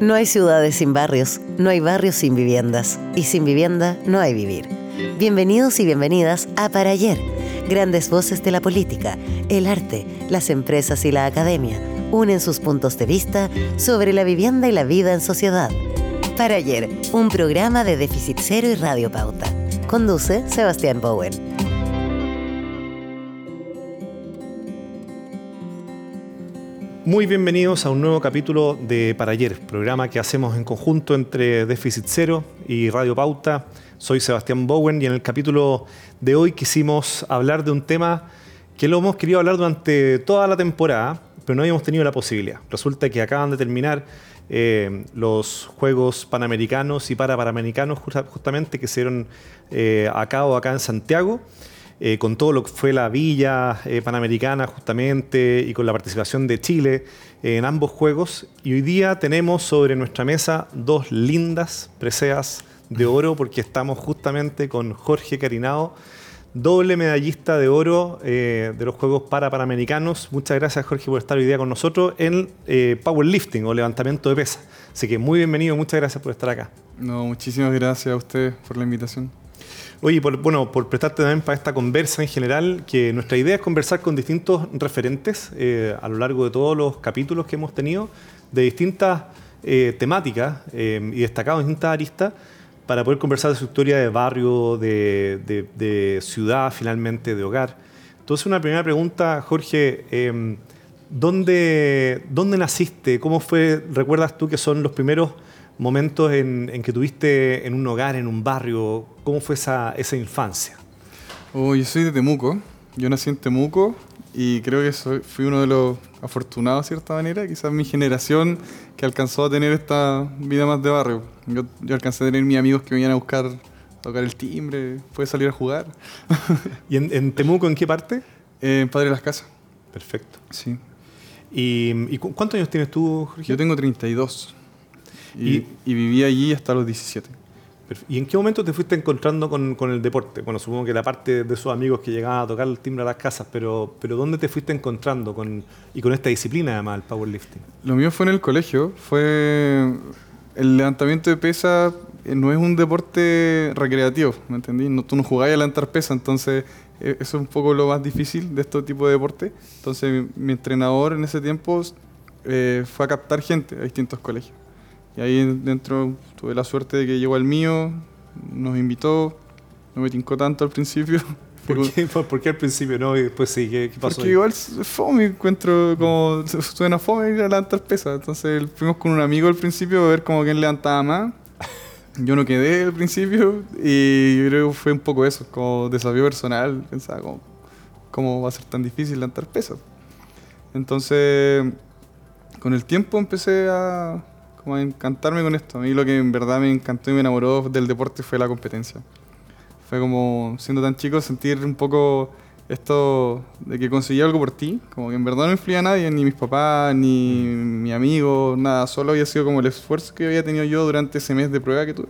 No hay ciudades sin barrios, no hay barrios sin viviendas, y sin vivienda no hay vivir. Bienvenidos y bienvenidas a Para Ayer, grandes voces de la política, el arte, las empresas y la academia unen sus puntos de vista sobre la vivienda y la vida en sociedad. Para Ayer, un programa de Déficit Cero y Radio Pauta. Conduce Sebastián Bowen. Muy bienvenidos a un nuevo capítulo de Para Ayer, programa que hacemos en conjunto entre Déficit Cero y Radio Pauta. Soy Sebastián Bowen y en el capítulo de hoy quisimos hablar de un tema que lo hemos querido hablar durante toda la temporada, pero no habíamos tenido la posibilidad. Resulta que acaban de terminar eh, los Juegos Panamericanos y Parapanamericanos justamente que se dieron eh, a acá en Santiago. Eh, con todo lo que fue la Villa Panamericana justamente y con la participación de Chile en ambos Juegos. Y hoy día tenemos sobre nuestra mesa dos lindas preseas de oro porque estamos justamente con Jorge Carinado, doble medallista de oro eh, de los Juegos Parapanamericanos. Muchas gracias Jorge por estar hoy día con nosotros en eh, powerlifting o levantamiento de pesas. Así que muy bienvenido, muchas gracias por estar acá. No, muchísimas gracias a usted por la invitación. Oye, por, bueno, por prestarte también para esta conversa en general, que nuestra idea es conversar con distintos referentes eh, a lo largo de todos los capítulos que hemos tenido, de distintas temáticas y destacados en distintas aristas para poder conversar de su historia de barrio, de, ciudad, finalmente, de hogar. Entonces, una primera pregunta, Jorge, em, ¿dónde, ¿dónde, naciste? ¿Cómo fue, recuerdas tú que son los primeros momentos en, que tuviste en un hogar, en un barrio? ¿Cómo fue esa, esa infancia? Oh, yo soy de Temuco, yo nací en Temuco y creo que soy, fui uno de los afortunados de cierta manera, quizás mi generación que alcanzó a tener esta vida más de barrio. Yo, alcancé a tener mis amigos que venían a buscar, tocar el timbre, puede salir a jugar. ¿Y en, Temuco en qué parte? en Padre de las Casas. Perfecto. Sí. ¿Y, cuántos años tienes tú, Jorge? Yo tengo 32. Y, y viví allí hasta los 17. ¿Y en qué momento te fuiste encontrando con, el deporte? Bueno, supongo que la parte de sus amigos que llegaban a tocar el timbre a las casas, pero, pero ¿dónde te fuiste encontrando con, y con esta disciplina además, el powerlifting? Lo mío fue en el colegio, fue el levantamiento de pesas eh, no es un deporte recreativo, ¿me entendí? No, tú no jugás a levantar pesas, entonces eh, eso es un poco lo más difícil de este tipo de deporte. Entonces mi, entrenador en ese tiempo eh, fue a captar gente a distintos colegios. Y ahí dentro tuve la suerte de que llegó el mío, nos invitó, no me tincó tanto al principio. ¿Por qué, ¿Por qué, al principio no? Y después sí, ¿qué, pasó? Porque igual fome, encuentro como suena fome ir a levantar pesas. Entonces fuimos con un amigo al principio a ver como quién levantaba más. Yo no quedé al principio y creo que fue un poco eso, como desafío personal. Pensaba como, ¿cómo va a ser tan difícil levantar pesas? Entonces, con el tiempo empecé a, a encantarme con esto. A mí lo que en verdad me encantó y me enamoró del deporte fue la competencia. Fue como, siendo tan chico, sentir un poco esto de que conseguí algo por ti, como que en verdad no influía a nadie, ni mis papás, ni mi amigo, nada, solo había sido como el esfuerzo que había tenido yo durante ese mes de prueba que tuve.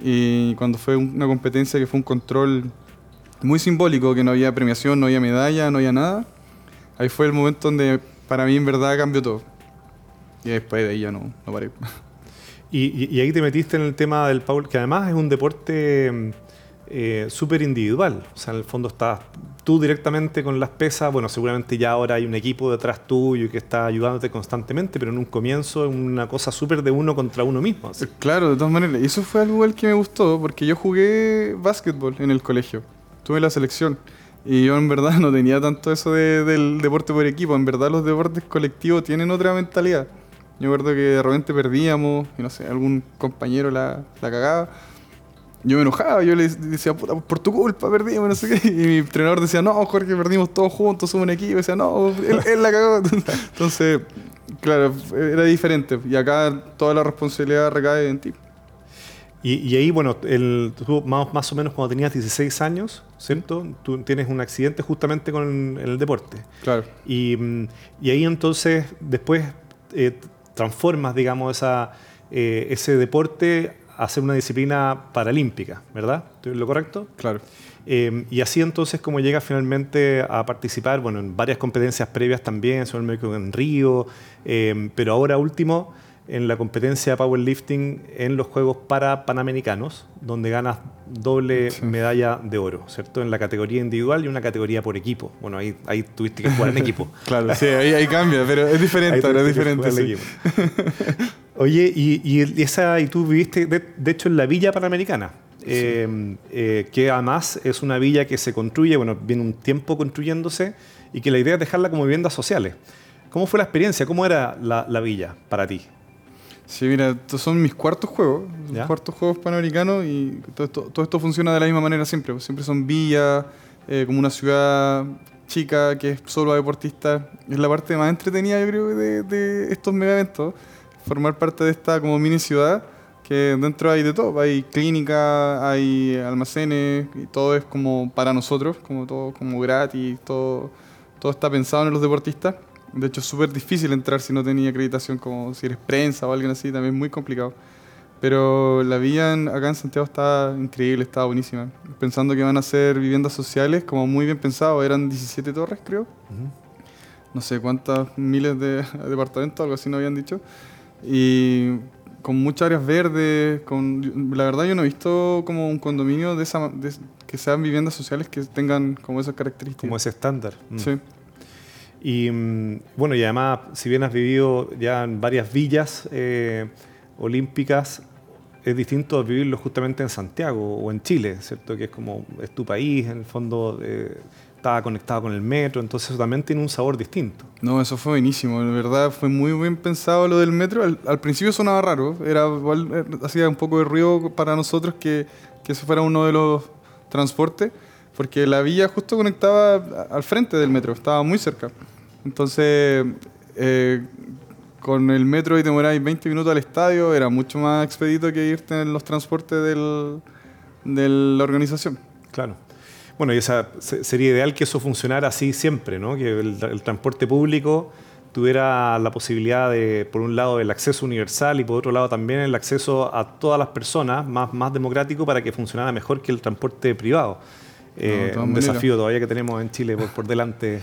Y cuando fue una competencia que fue un control muy simbólico, que no había premiación, no había medalla, no había nada, ahí fue el momento donde para mí en verdad cambió todo y después de ahí ya no, no paré. Y, ahí te metiste en el tema del power, que además es un deporte eh, súper individual. O sea, en el fondo estás tú directamente con las pesas. Bueno, seguramente ya ahora hay un equipo detrás tuyo que está ayudándote constantemente, pero en un comienzo es una cosa súper de uno contra uno mismo. Claro, de todas maneras. Y eso fue algo que me gustó, porque yo jugué básquetbol en el colegio. Tuve la selección. Y yo en verdad no tenía tanto eso del deporte por equipo. En verdad los deportes colectivos tienen otra mentalidad. Yo recuerdo que de repente perdíamos, y no sé, algún compañero la, la cagaba. Yo me enojaba, yo le decía, puta, por tu culpa perdimos, no sé qué. Y mi entrenador decía, no, Jorge, perdimos todos juntos, somos un equipo. Y decía, no, él, la cagó. Entonces, claro, era diferente. Y acá toda la responsabilidad recae en ti. Y, ahí, bueno, el, tú más, más, o menos cuando tenías 16 años, ¿cierto? Tú tienes un accidente justamente con el, deporte. Claro. Y, y, ahí entonces, después, eh, transformas, digamos, esa, eh, ese deporte hacer una disciplina paralímpica, ¿verdad? ¿Estoy lo correcto? Claro. Eh, y así entonces como llega finalmente a participar, bueno, en varias competencias previas también, sobre el médico en Río, eh, pero ahora último en la competencia de powerlifting en los Juegos para Panamericanos, donde ganas doble medalla de oro, ¿cierto? En la categoría individual y una categoría por equipo. Bueno, ahí, ahí tuviste que jugar en equipo. claro, sí, ahí, cambia, pero es diferente, ahora es diferente. Sí. Oye, y, y, esa, y tú viviste, de, hecho, en la Villa Panamericana. Eh, eh, que además es una villa que se construye, bueno, viene un tiempo construyéndose y que la idea es dejarla como viviendas sociales. ¿Cómo fue la experiencia? ¿Cómo era la, la villa para ti? Sí, mira, estos son mis cuartos juegos, mis cuartos juegos panamericanos y todo esto, todo esto, funciona de la misma manera siempre. Pues siempre son villas, eh, como una ciudad chica que es solo a deportistas. Es la parte más entretenida, yo creo, de, de estos mega eventos. Formar parte de esta como mini ciudad que dentro hay de todo. Hay clínica, hay almacenes y todo es como para nosotros, como todo como gratis, todo, todo está pensado en los deportistas. De hecho, es súper difícil entrar si no tenía acreditación, como si eres prensa o alguien así, también es muy complicado. Pero la vía acá en Santiago está increíble, está buenísima. Pensando que van a ser viviendas sociales, como muy bien pensado, eran 17 torres, creo. No sé cuántas miles de departamentos, algo así no habían dicho. Y con muchas áreas verdes, con, la verdad yo no he visto como un condominio de esa, que sean viviendas sociales que tengan como esas características. Como ese estándar. Mm. Sí. Y mm, bueno, y además, si bien has vivido ya en varias villas eh, olímpicas, es distinto vivirlo justamente en Santiago o en Chile, ¿cierto? Que es como, es tu país, en el fondo eh, estaba conectado con el metro, entonces eso también tiene un sabor distinto. No, eso fue buenísimo, de verdad fue muy bien pensado lo del metro. Al, principio sonaba raro, era igual, eh, hacía un poco de ruido para nosotros que, que ese fuera uno de los transportes, porque la villa justo conectaba al frente del metro, estaba muy cerca. Entonces, eh, con el metro y te demoráis 20 minutos al estadio, era mucho más expedito que irte en los transportes del, de la organización. Claro. Bueno, y esa, sería ideal que eso funcionara así siempre, ¿no? Que el, transporte público tuviera la posibilidad de, por un lado, el acceso universal y por otro lado también el acceso a todas las personas, más, más democrático para que funcionara mejor que el transporte privado. Eh, un desafío todavía que tenemos en Chile por, por delante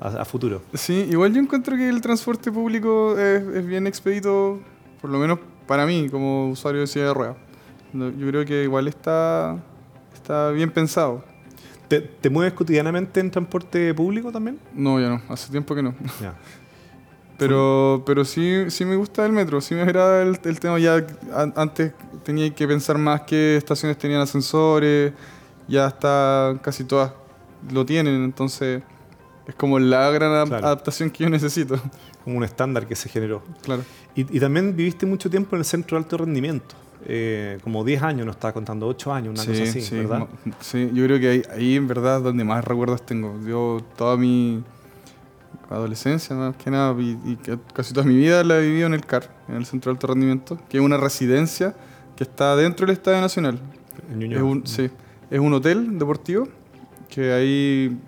a, futuro. Sí, igual yo encuentro que el transporte público es, bien expedito, por lo menos para mí, como usuario de silla de ruedas. Yo creo que igual está, está bien pensado. ¿Te, mueves cotidianamente en transporte público también? No, ya no, hace tiempo que no. Pero, pero sí, sí me gusta el metro, sí me agrada el, el tema. Ya antes tenía que pensar más qué estaciones tenían ascensores, ya está casi todas lo tienen, entonces es como la gran adaptación que yo necesito. Como un estándar que se generó. Claro. Y, también viviste mucho tiempo en el centro de alto rendimiento. Eh, como 10 años, no estaba contando 8 años, una cosa así, ¿verdad? Sí, yo creo que ahí, ahí en verdad donde más recuerdos tengo. Yo toda mi adolescencia, más que nada, y, casi toda mi vida la he vivido en el CAR, en el Centro de Alto Rendimiento, que es una residencia que está dentro del Estadio Nacional. En es un, sí, es un hotel deportivo que ahí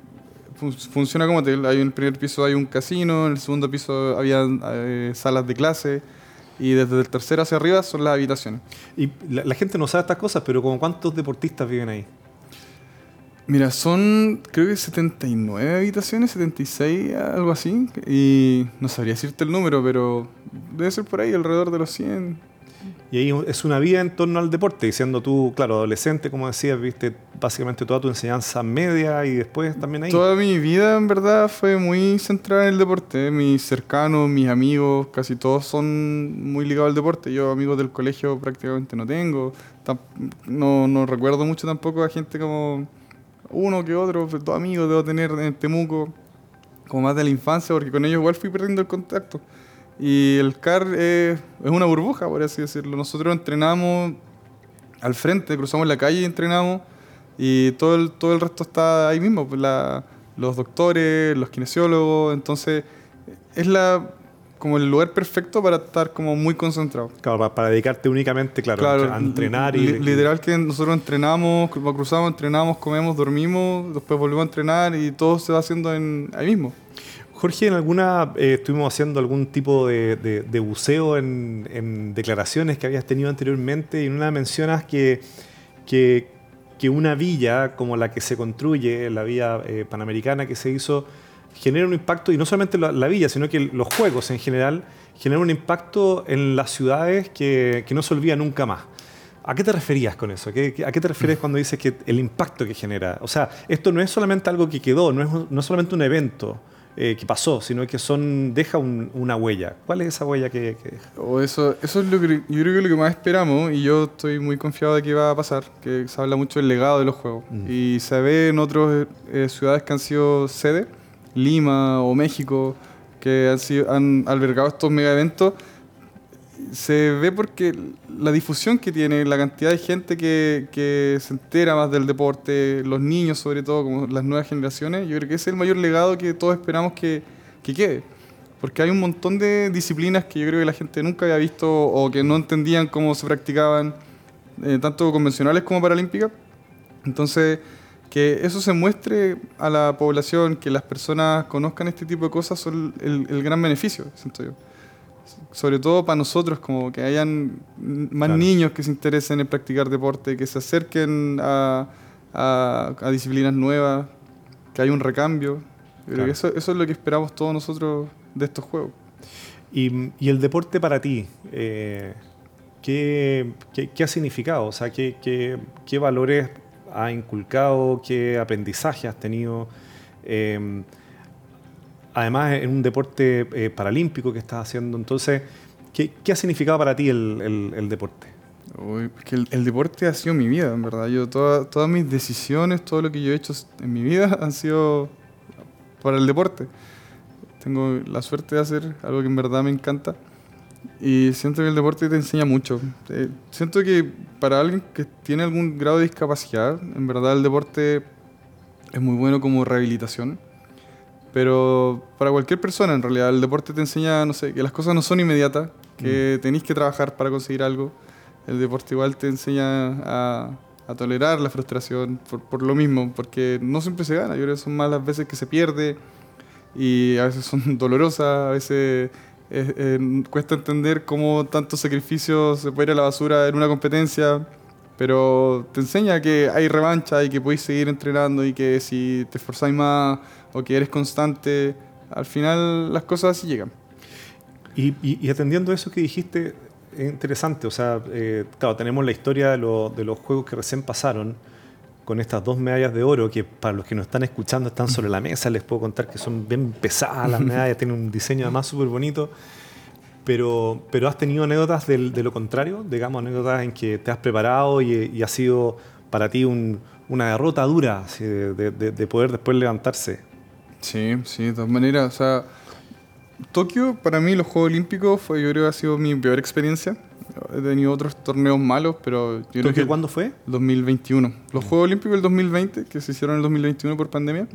funciona como hotel. Hay en el primer piso hay un casino, en el segundo piso había eh, salas de clase y desde el tercero hacia arriba son las habitaciones. Y la, gente no sabe estas cosas, pero como ¿cuántos deportistas viven ahí? Mira, son creo que 79 habitaciones, 76, algo así. Y no sabría decirte el número, pero debe ser por ahí, alrededor de los 100. Y ahí es una vida en torno al deporte, siendo tú, claro, adolescente, como decías, viste básicamente toda tu enseñanza media y después también ahí. Toda mi vida, en verdad, fue muy centrada en el deporte. Mis cercanos, mis amigos, casi todos son muy ligados al deporte. Yo amigos del colegio prácticamente no tengo. No, recuerdo mucho tampoco a gente como uno que otro, todos amigos debo tener en Temuco, como más de la infancia, porque con ellos igual fui perdiendo el contacto. Y el CAR es, una burbuja, por así decirlo. Nosotros entrenamos al frente, cruzamos la calle y entrenamos. Y todo el, todo el resto está ahí mismo. Pues los doctores, los kinesiólogos. Entonces, es la como el lugar perfecto para estar como muy concentrado. Claro, para, dedicarte únicamente, claro, a entrenar y... Literal que nosotros entrenamos, cruzamos, entrenamos, comemos, dormimos, después volvemos a entrenar y todo se va haciendo en, ahí mismo Jorge, en alguna eh, estuvimos haciendo algún tipo de, buceo en, declaraciones que habías tenido anteriormente y en una mencionas que, que, una villa como la que se construye, la vía eh, panamericana que se hizo, genera un impacto, y no solamente la, villa, sino que los juegos en general generan un impacto en las ciudades que, que no se olvida nunca más. ¿A qué te referías con eso? ¿A qué, te refieres cuando dices que el impacto que genera? O sea, esto no es solamente algo que quedó, no es, no solamente un evento eh, que pasó, sino que son deja una huella. ¿Cuál es esa huella que, deja? O eso, eso es lo que yo creo que es lo que más esperamos y yo estoy muy confiado de que va a pasar, que se habla mucho del legado de los juegos. Mm. Y se ve en otras eh, ciudades que han sido sede, Lima o México, que han, sido, han albergado estos mega eventos se ve porque la difusión que tiene, la cantidad de gente que, que, se entera más del deporte, los niños sobre todo, como las nuevas generaciones, yo creo que es el mayor legado que todos esperamos que, que quede. Porque hay un montón de disciplinas que yo creo que la gente nunca había visto o que no entendían cómo se practicaban, eh, tanto convencionales como paralímpicas. Entonces, que eso se muestre a la población, que las personas conozcan este tipo de cosas, son el, el gran beneficio, siento yo sobre todo para nosotros, como que hayan más niños que se interesen en practicar deporte, que se acerquen a, a, disciplinas nuevas, que haya un recambio. eso, eso, es lo que esperamos todos nosotros de estos juegos. ¿Y, y el deporte para ti? Eh, ¿qué, qué, ha significado? O sea, ¿qué, qué, qué valores ha inculcado? ¿Qué aprendizaje has tenido? Eh, además en un deporte eh, paralímpico que estás haciendo. Entonces, ¿qué, ha significado para ti el, deporte? el, deporte ha sido mi vida, en verdad. Yo todas mis decisiones, todo lo que yo he hecho en mi vida han sido para el deporte. Tengo la suerte de hacer algo que en verdad me encanta. Y siento que el deporte te enseña mucho. Eh, siento que para alguien que tiene algún grado de discapacidad, en verdad el deporte es muy bueno como rehabilitación pero para cualquier persona, en realidad, el deporte te enseña, no sé, que las cosas no son inmediatas, que mm. tenéis que trabajar para conseguir algo. El deporte igual te enseña a, a tolerar la frustración por, por, lo mismo, porque no siempre se gana. Yo creo que son más las veces que se pierde y a veces son dolorosas, a veces cuesta entender cómo tantos sacrificios se puede ir a la basura en una competencia pero te enseña que hay revancha y que podéis seguir entrenando y que si te esforzáis más o que eres constante, al final las cosas así llegan. Y, atendiendo a eso que dijiste, es interesante, o sea, eh, claro, tenemos la historia de, los juegos que recién pasaron con estas dos medallas de oro que para los que nos están escuchando están sobre la mesa, les puedo contar que son bien pesadas las medallas, tienen un diseño además súper bonito pero, pero has tenido anécdotas de lo contrario, digamos, anécdotas en que te has preparado y, ha sido para ti una derrota dura de, poder después levantarse. Sí, sí, de todas maneras, o sea, Tokio para mí los Juegos Olímpicos fue, yo creo que ha sido mi peor experiencia. He tenido otros torneos malos, pero yo creo que cuándo fue? 2021. Los Juegos Olímpicos del 2020, que se hicieron en el 2021 por pandemia.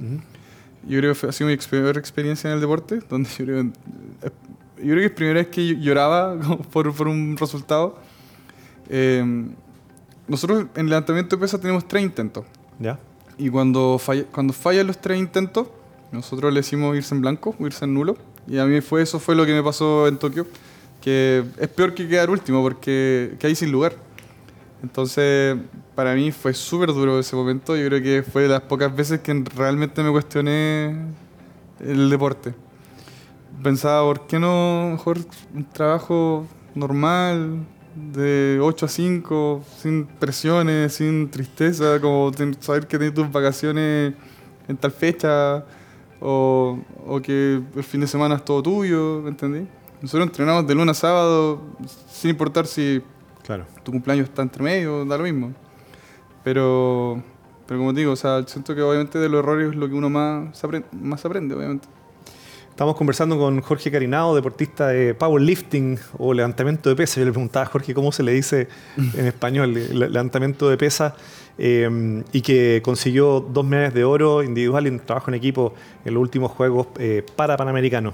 Yo creo que ha sido mi peor experiencia en el deporte, donde yo creo yo creo que es la primera vez que lloraba por, por un resultado. Eh, nosotros en el levantamiento de pesas tenemos tres intentos. ¿Ya? Y cuando, falla, cuando fallan los tres intentos, nosotros le decimos irse en blanco, irse en nulo. Y a mí fue eso fue lo que me pasó en Tokio, que es peor que quedar último porque que hay sin lugar. Entonces, para mí fue súper duro ese momento. Yo creo que fue de las pocas veces que realmente me cuestioné el deporte pensaba, ¿por qué no mejor un trabajo normal, de 8 a 5, sin presiones, sin tristeza, como saber que tienes tus vacaciones en tal fecha, o, o, que el fin de semana es todo tuyo, ¿me entendí? Nosotros entrenamos de lunes a sábado, sin importar si claro. tu cumpleaños está entre medio, da lo mismo. Pero, pero como digo, o sea, siento que obviamente de los errores es lo que uno más aprende, más aprende obviamente. Estamos conversando con Jorge Carinado, deportista de powerlifting o levantamiento de pesas. Yo le preguntaba a Jorge cómo se le dice en español, levantamiento de pesas, eh, y que consiguió dos medallas de oro individual y un trabajo en equipo en los últimos Juegos eh, para Panamericanos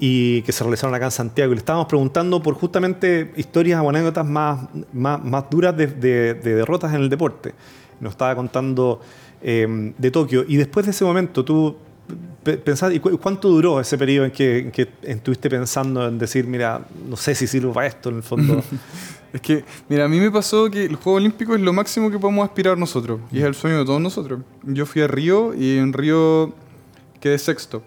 y que se realizaron acá en Santiago. Y le estábamos preguntando por justamente historias o anécdotas más, más, duras de, derrotas en el deporte. Nos estaba contando eh, de Tokio. Y después de ese momento, tú pensás, ¿y cuánto duró ese periodo en que, en que estuviste pensando en decir, mira, no sé si sirvo para esto en el fondo? es que, mira, a mí me pasó que el Juego Olímpico es lo máximo que podemos aspirar nosotros, y es el sueño de todos nosotros. Yo fui a Río y en Río quedé sexto.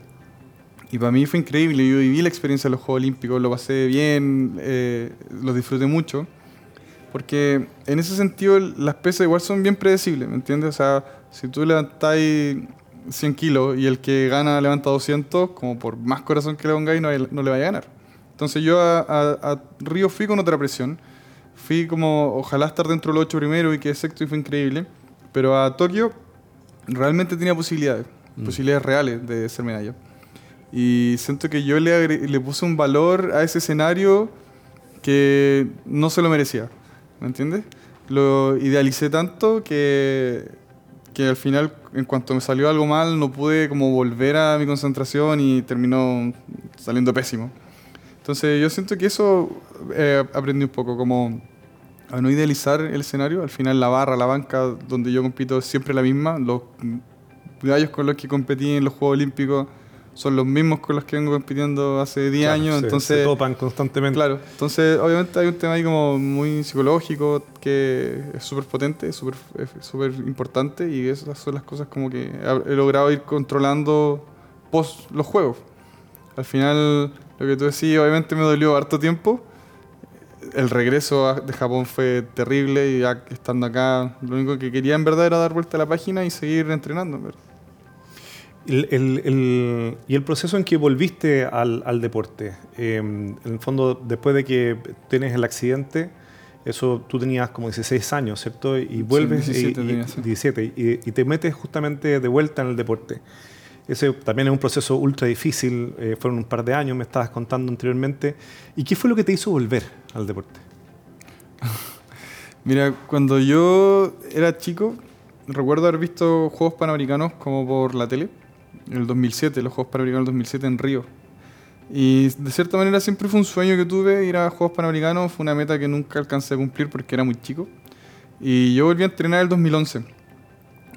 Y para mí fue increíble, yo viví la experiencia de los Juegos Olímpicos, lo pasé bien, eh, lo disfruté mucho. Porque en ese sentido las pesas igual son bien predecibles, ¿me entiendes? O sea, si tú levantáis 100 kilos y el que gana levanta 200, como por más corazón que le pongáis, no, no, le vaya a ganar. Entonces yo a, Río fui con otra presión. Fui como, ojalá estar dentro de los ocho primero y que sexto y fue increíble. Pero a Tokio realmente tenía posibilidades, mm. posibilidades reales de ser medalla. Y siento que yo le, le puse un valor a ese escenario que no se lo merecía. ¿Me entiendes? Lo idealicé tanto que, que al final, en cuanto me salió algo mal, no pude como volver a mi concentración y terminó saliendo pésimo. Entonces yo siento que eso eh, aprendí un poco, como a no idealizar el escenario. Al final la barra, la banca donde yo compito es siempre la misma. Los gallos con los que competí en los Juegos Olímpicos son los mismos con los que vengo compitiendo hace 10 años, entonces... Se topan constantemente. Claro, entonces obviamente hay un tema ahí como muy psicológico que es súper potente, súper importante y esas son las cosas como que he logrado ir controlando post los juegos. Al final, lo que tú decías, obviamente me dolió harto tiempo. El regreso de Japón fue terrible y ya estando acá, lo único que quería en verdad era dar vuelta a la página y seguir entrenando. ¿verdad? El, y el proceso en que volviste al, deporte, em, en el fondo, después de que tienes el accidente, eso tú tenías como 16 años, ¿cierto? Y vuelves, 17, y, te metes justamente de vuelta en el deporte. Ese también es un proceso ultra difícil, eh, fueron un par de años, me estabas contando anteriormente. ¿Y qué fue lo que te hizo volver al deporte? Mira, cuando yo era chico, recuerdo haber visto Juegos Panamericanos como por la tele en el 2007, los Juegos Panamericanos del 2007 en Río. Y de cierta manera siempre fue un sueño que tuve ir a Juegos Panamericanos, fue una meta que nunca alcancé a cumplir porque era muy chico. Y yo volví a entrenar en el 2011.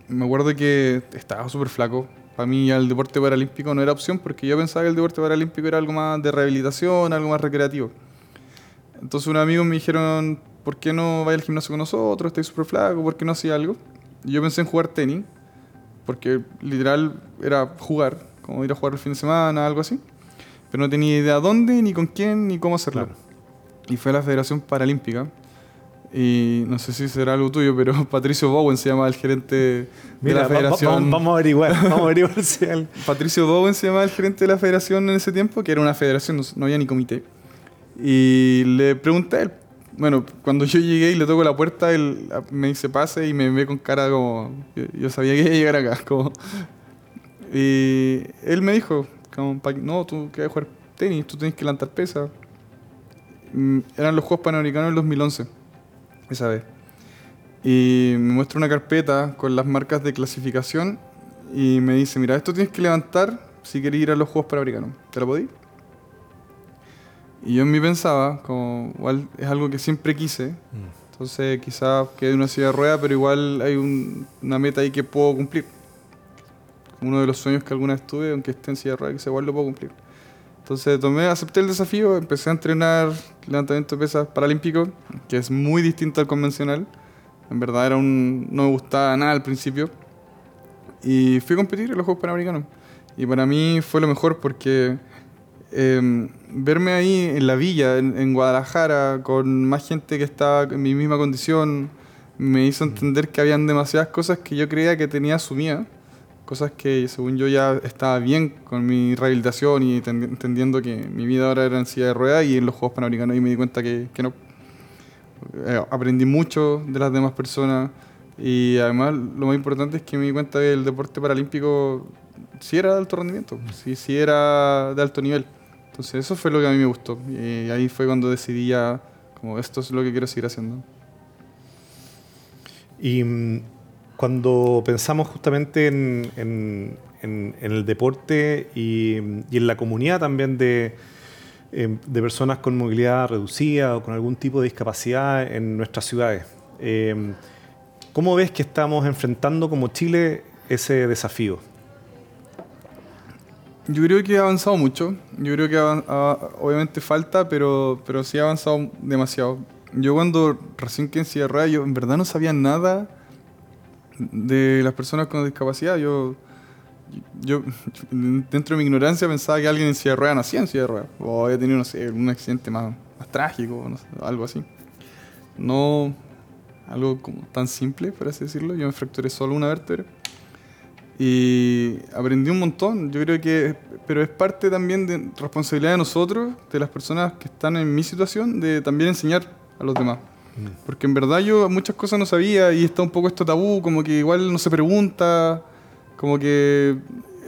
Me acuerdo que estaba súper flaco. Para mí ya el deporte paralímpico no era opción porque yo pensaba que el deporte paralímpico era algo más de rehabilitación, algo más recreativo. Entonces unos amigos me dijeron, ¿por qué no vaya al gimnasio con nosotros? Estoy súper flaco, ¿por qué no hacía algo? Y yo pensé en jugar tenis porque literal era jugar, como ir a jugar el fin de semana, algo así. Pero no tenía idea dónde, ni con quién, ni cómo hacerlo. Y fue a la Federación Paralímpica. Y no sé si será algo tuyo, pero Patricio Bowen se llama el gerente de la federación. vamos a averiguar, vamos a averiguar si Patricio Bowen se llama el gerente de la federación en ese tiempo, que era una federación, no, había ni comité. Y le pregunté a él, bueno, cuando yo llegué y le toco la puerta, él me dice pase y me ve con cara como. Yo, sabía que iba a llegar acá. Como, y él me dijo: como, No, tú quieres jugar tenis, tú tienes que levantar pesa. Mm, eran los Juegos Panamericanos del 2011, esa vez. Y me muestra una carpeta con las marcas de clasificación y me dice: Mira, esto tienes que levantar si quieres ir a los Juegos Panamericanos. ¿Te lo podí? Y yo en mí pensaba, como igual es algo que siempre quise, mm. entonces quizás quede una silla de rueda, pero igual hay una meta ahí que puedo cumplir. Uno de los sueños que alguna vez tuve, aunque esté en silla de rueda, que igual lo puedo cumplir. Entonces tomé, acepté el desafío, empecé a entrenar levantamiento de pesas paralímpico, que es muy distinto al convencional. En verdad era un, no me gustaba nada al principio. Y fui a competir en los Juegos Panamericanos. Y para mí fue lo mejor porque Em, verme ahí en la villa, en, Guadalajara, con más gente que estaba en mi misma condición, me hizo entender que habían demasiadas cosas que yo creía que tenía asumidas, cosas que según yo ya estaba bien con mi rehabilitación y entendiendo que mi vida ahora era en silla de ruedas y en los Juegos Panamericanos y me di cuenta que, que no. Eh, aprendí mucho de las demás personas y además lo más importante es que me di cuenta que el deporte paralímpico sí era de alto rendimiento, sí, sí era de alto nivel. Entonces eso fue lo que a mí me gustó. Y ahí fue cuando decidí ya, como esto es lo que quiero seguir haciendo. Y mm, cuando pensamos justamente en, el deporte y, en la comunidad también de, em, de, personas con movilidad reducida o con algún tipo de discapacidad en nuestras ciudades, em, ¿cómo ves que estamos enfrentando como Chile ese desafío? Yo creo que ha avanzado mucho. Yo creo que obviamente falta, pero, pero sí ha avanzado demasiado. Yo cuando recién que en silla yo en verdad no sabía nada de las personas con discapacidad. Yo, yo dentro de mi ignorancia pensaba que alguien en silla de ruedas nacía en silla de O había tenido, no un accidente más, más trágico, algo así. No algo como tan simple, por así decirlo. Yo me fracturé solo una vértebra y aprendí un montón, yo creo que, pero es parte también de responsabilidad de nosotros, de las personas que están en mi situación, de también enseñar a los demás. Porque en verdad yo muchas cosas no sabía y está un poco esto tabú, como que igual no se pregunta, como que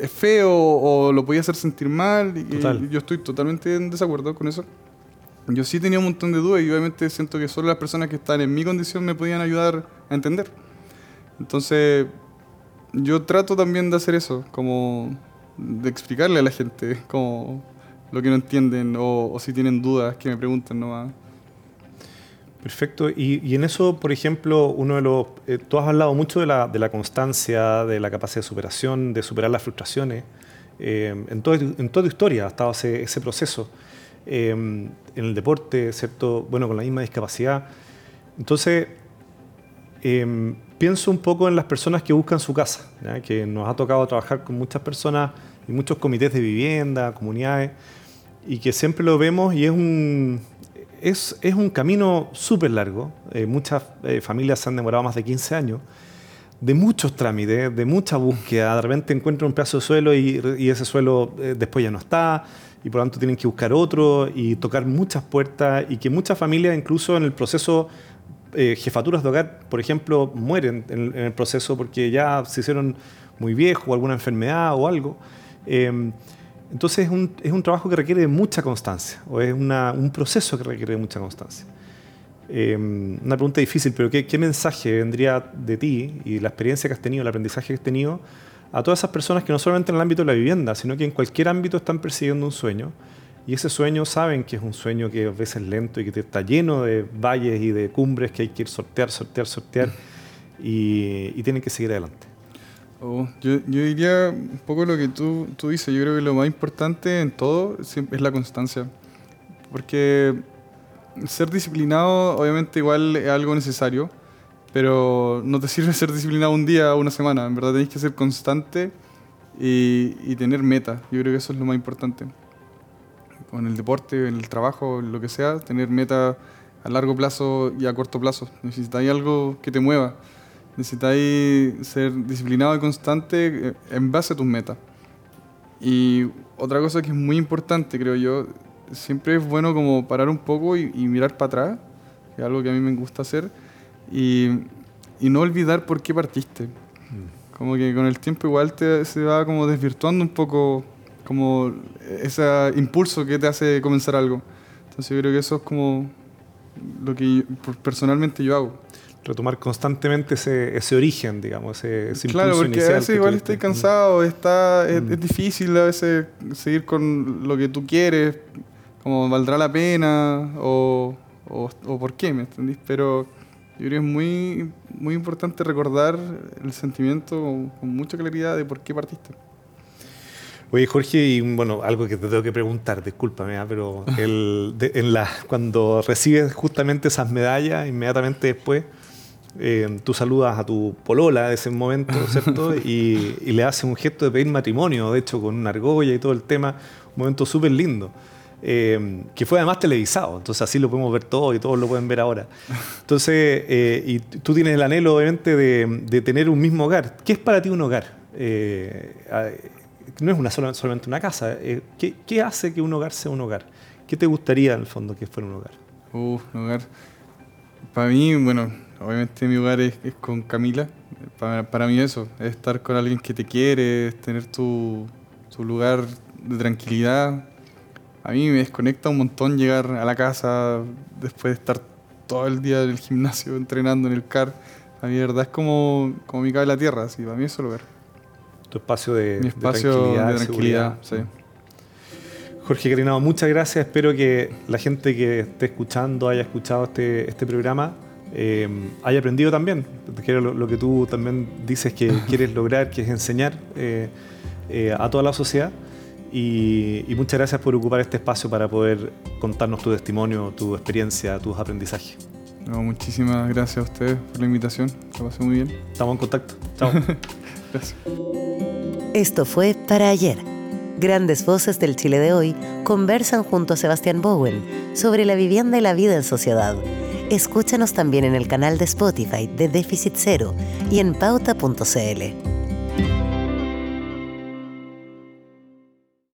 es feo o lo podía hacer sentir mal. Y yo estoy totalmente en desacuerdo con eso. Yo sí tenía un montón de dudas y obviamente siento que solo las personas que están en mi condición me podían ayudar a entender. Entonces, yo trato también de hacer eso, como de explicarle a la gente como lo que no entienden o, si tienen dudas que me pregunten nomás. Perfecto. Y, en eso, por ejemplo, uno de los. Eh, tú has hablado mucho de la, de la, constancia, de la capacidad de superación, de superar las frustraciones. Eh, en, todo, en toda tu historia ha estado ese, ese proceso. Eh, en el deporte, ¿cierto? Bueno, con la misma discapacidad. Entonces, pienso un poco en las personas que buscan su casa, que nos ha tocado trabajar con muchas personas y muchos comités de vivienda, comunidades, y que siempre lo vemos y es un, es, es un camino súper largo. Eh, muchas eh, familias se han demorado más de 15 años, de muchos trámites, de mucha búsqueda. De repente encuentran un pedazo de suelo y, ese suelo eh, después ya no está, y por lo tanto tienen que buscar otro y tocar muchas puertas, y que muchas familias, incluso en el proceso eh, jefaturas de hogar, por ejemplo, mueren en, el proceso porque ya se hicieron muy viejos alguna enfermedad o algo. Em, entonces es un, es un, trabajo que requiere de mucha constancia, o es un proceso que requiere de mucha constancia. Em, una pregunta difícil, pero ¿qué, ¿qué, mensaje vendría de ti y la experiencia que has tenido, el aprendizaje que has tenido, a todas esas personas que no solamente en el ámbito de la vivienda, sino que en cualquier ámbito están persiguiendo un sueño y ese sueño saben que es un sueño que a veces es lento y que está lleno de valles y de cumbres que hay que ir sortear, sortear, sortear y, tienen que seguir adelante. Oh, yo, diría un poco lo que tú, tú dices. Yo creo que lo más importante en todo es la constancia. Porque ser disciplinado obviamente igual es algo necesario, pero no te sirve ser disciplinado un día o una semana. En verdad tenés que ser constante y, y tener meta. Yo creo que eso es lo más importante en el deporte, en el trabajo, en lo que sea, tener metas a largo plazo y a corto plazo. Necesitáis algo que te mueva. Necesitáis ser disciplinado y constante eh, en base a tus metas. Y otra cosa que es muy importante, creo yo, siempre es bueno como parar un poco y, mirar para atrás, que es algo que a mí me gusta hacer, y, y no olvidar por qué partiste. Mm. Como que con el tiempo igual te, se va como desvirtuando un poco como ese impulso que te hace comenzar algo. Entonces yo creo que eso es como lo que personalmente yo hago. Retomar constantemente ese, ese origen, digamos, ese, ese Claro, porque a veces igual estoy cansado, está, es, es, difícil a veces seguir con lo que tú quieres, como valdrá la pena o, o, o por qué, ¿me entendís? Pero yo creo que es muy, muy importante recordar el sentimiento con mucha claridad de por qué partiste. Oye, Jorge, y bueno, algo que te tengo que preguntar, discúlpame, ¿ah? pero el, en la, cuando recibes justamente esas medallas, inmediatamente después, eh, tú saludas a tu polola de ese momento, ¿cierto? Y, le haces un gesto de pedir matrimonio, de hecho, con una argolla y todo el tema, un momento súper lindo. Eh, que fue además televisado, entonces así lo podemos ver todo y todos lo pueden ver ahora. Entonces, eh, y tú tienes el anhelo obviamente de, de, tener un mismo hogar. ¿Qué es para ti un hogar? no es una solamente una casa. ¿qué, hace que un hogar sea un hogar? ¿Qué te gustaría en el fondo que fuera un hogar? Uh, un hogar. Para mí, bueno, obviamente mi hogar es, con Camila. Para, para, mí eso, es estar con alguien que te quiere, es tener tu, tu lugar de tranquilidad. A mí me desconecta un montón llegar a la casa después de estar todo el día en el gimnasio entrenando en el car. A mí, verdad, es como, como mi cabe la tierra. Así, para mí eso es el hogar tu espacio de, espacio de tranquilidad. sí. Jorge Carinado, muchas gracias. Espero que la gente que esté escuchando haya escuchado este, este programa. Eh, haya aprendido también, que lo, lo, que tú también dices que quieres lograr, que es enseñar eh, eh, a toda la sociedad. y, y muchas gracias por ocupar este espacio para poder contarnos tu testimonio, tu experiencia, tus aprendizajes. No, muchísimas gracias a ustedes por la invitación. Lo pasé muy bien. Estamos en contacto. Chao. Gracias. Esto fue Para Ayer. Grandes voces del Chile de hoy conversan junto a Sebastián Bowen sobre la vivienda y la vida en sociedad. Escúchanos también en el canal de Spotify de Déficit Cero y en pauta.cl.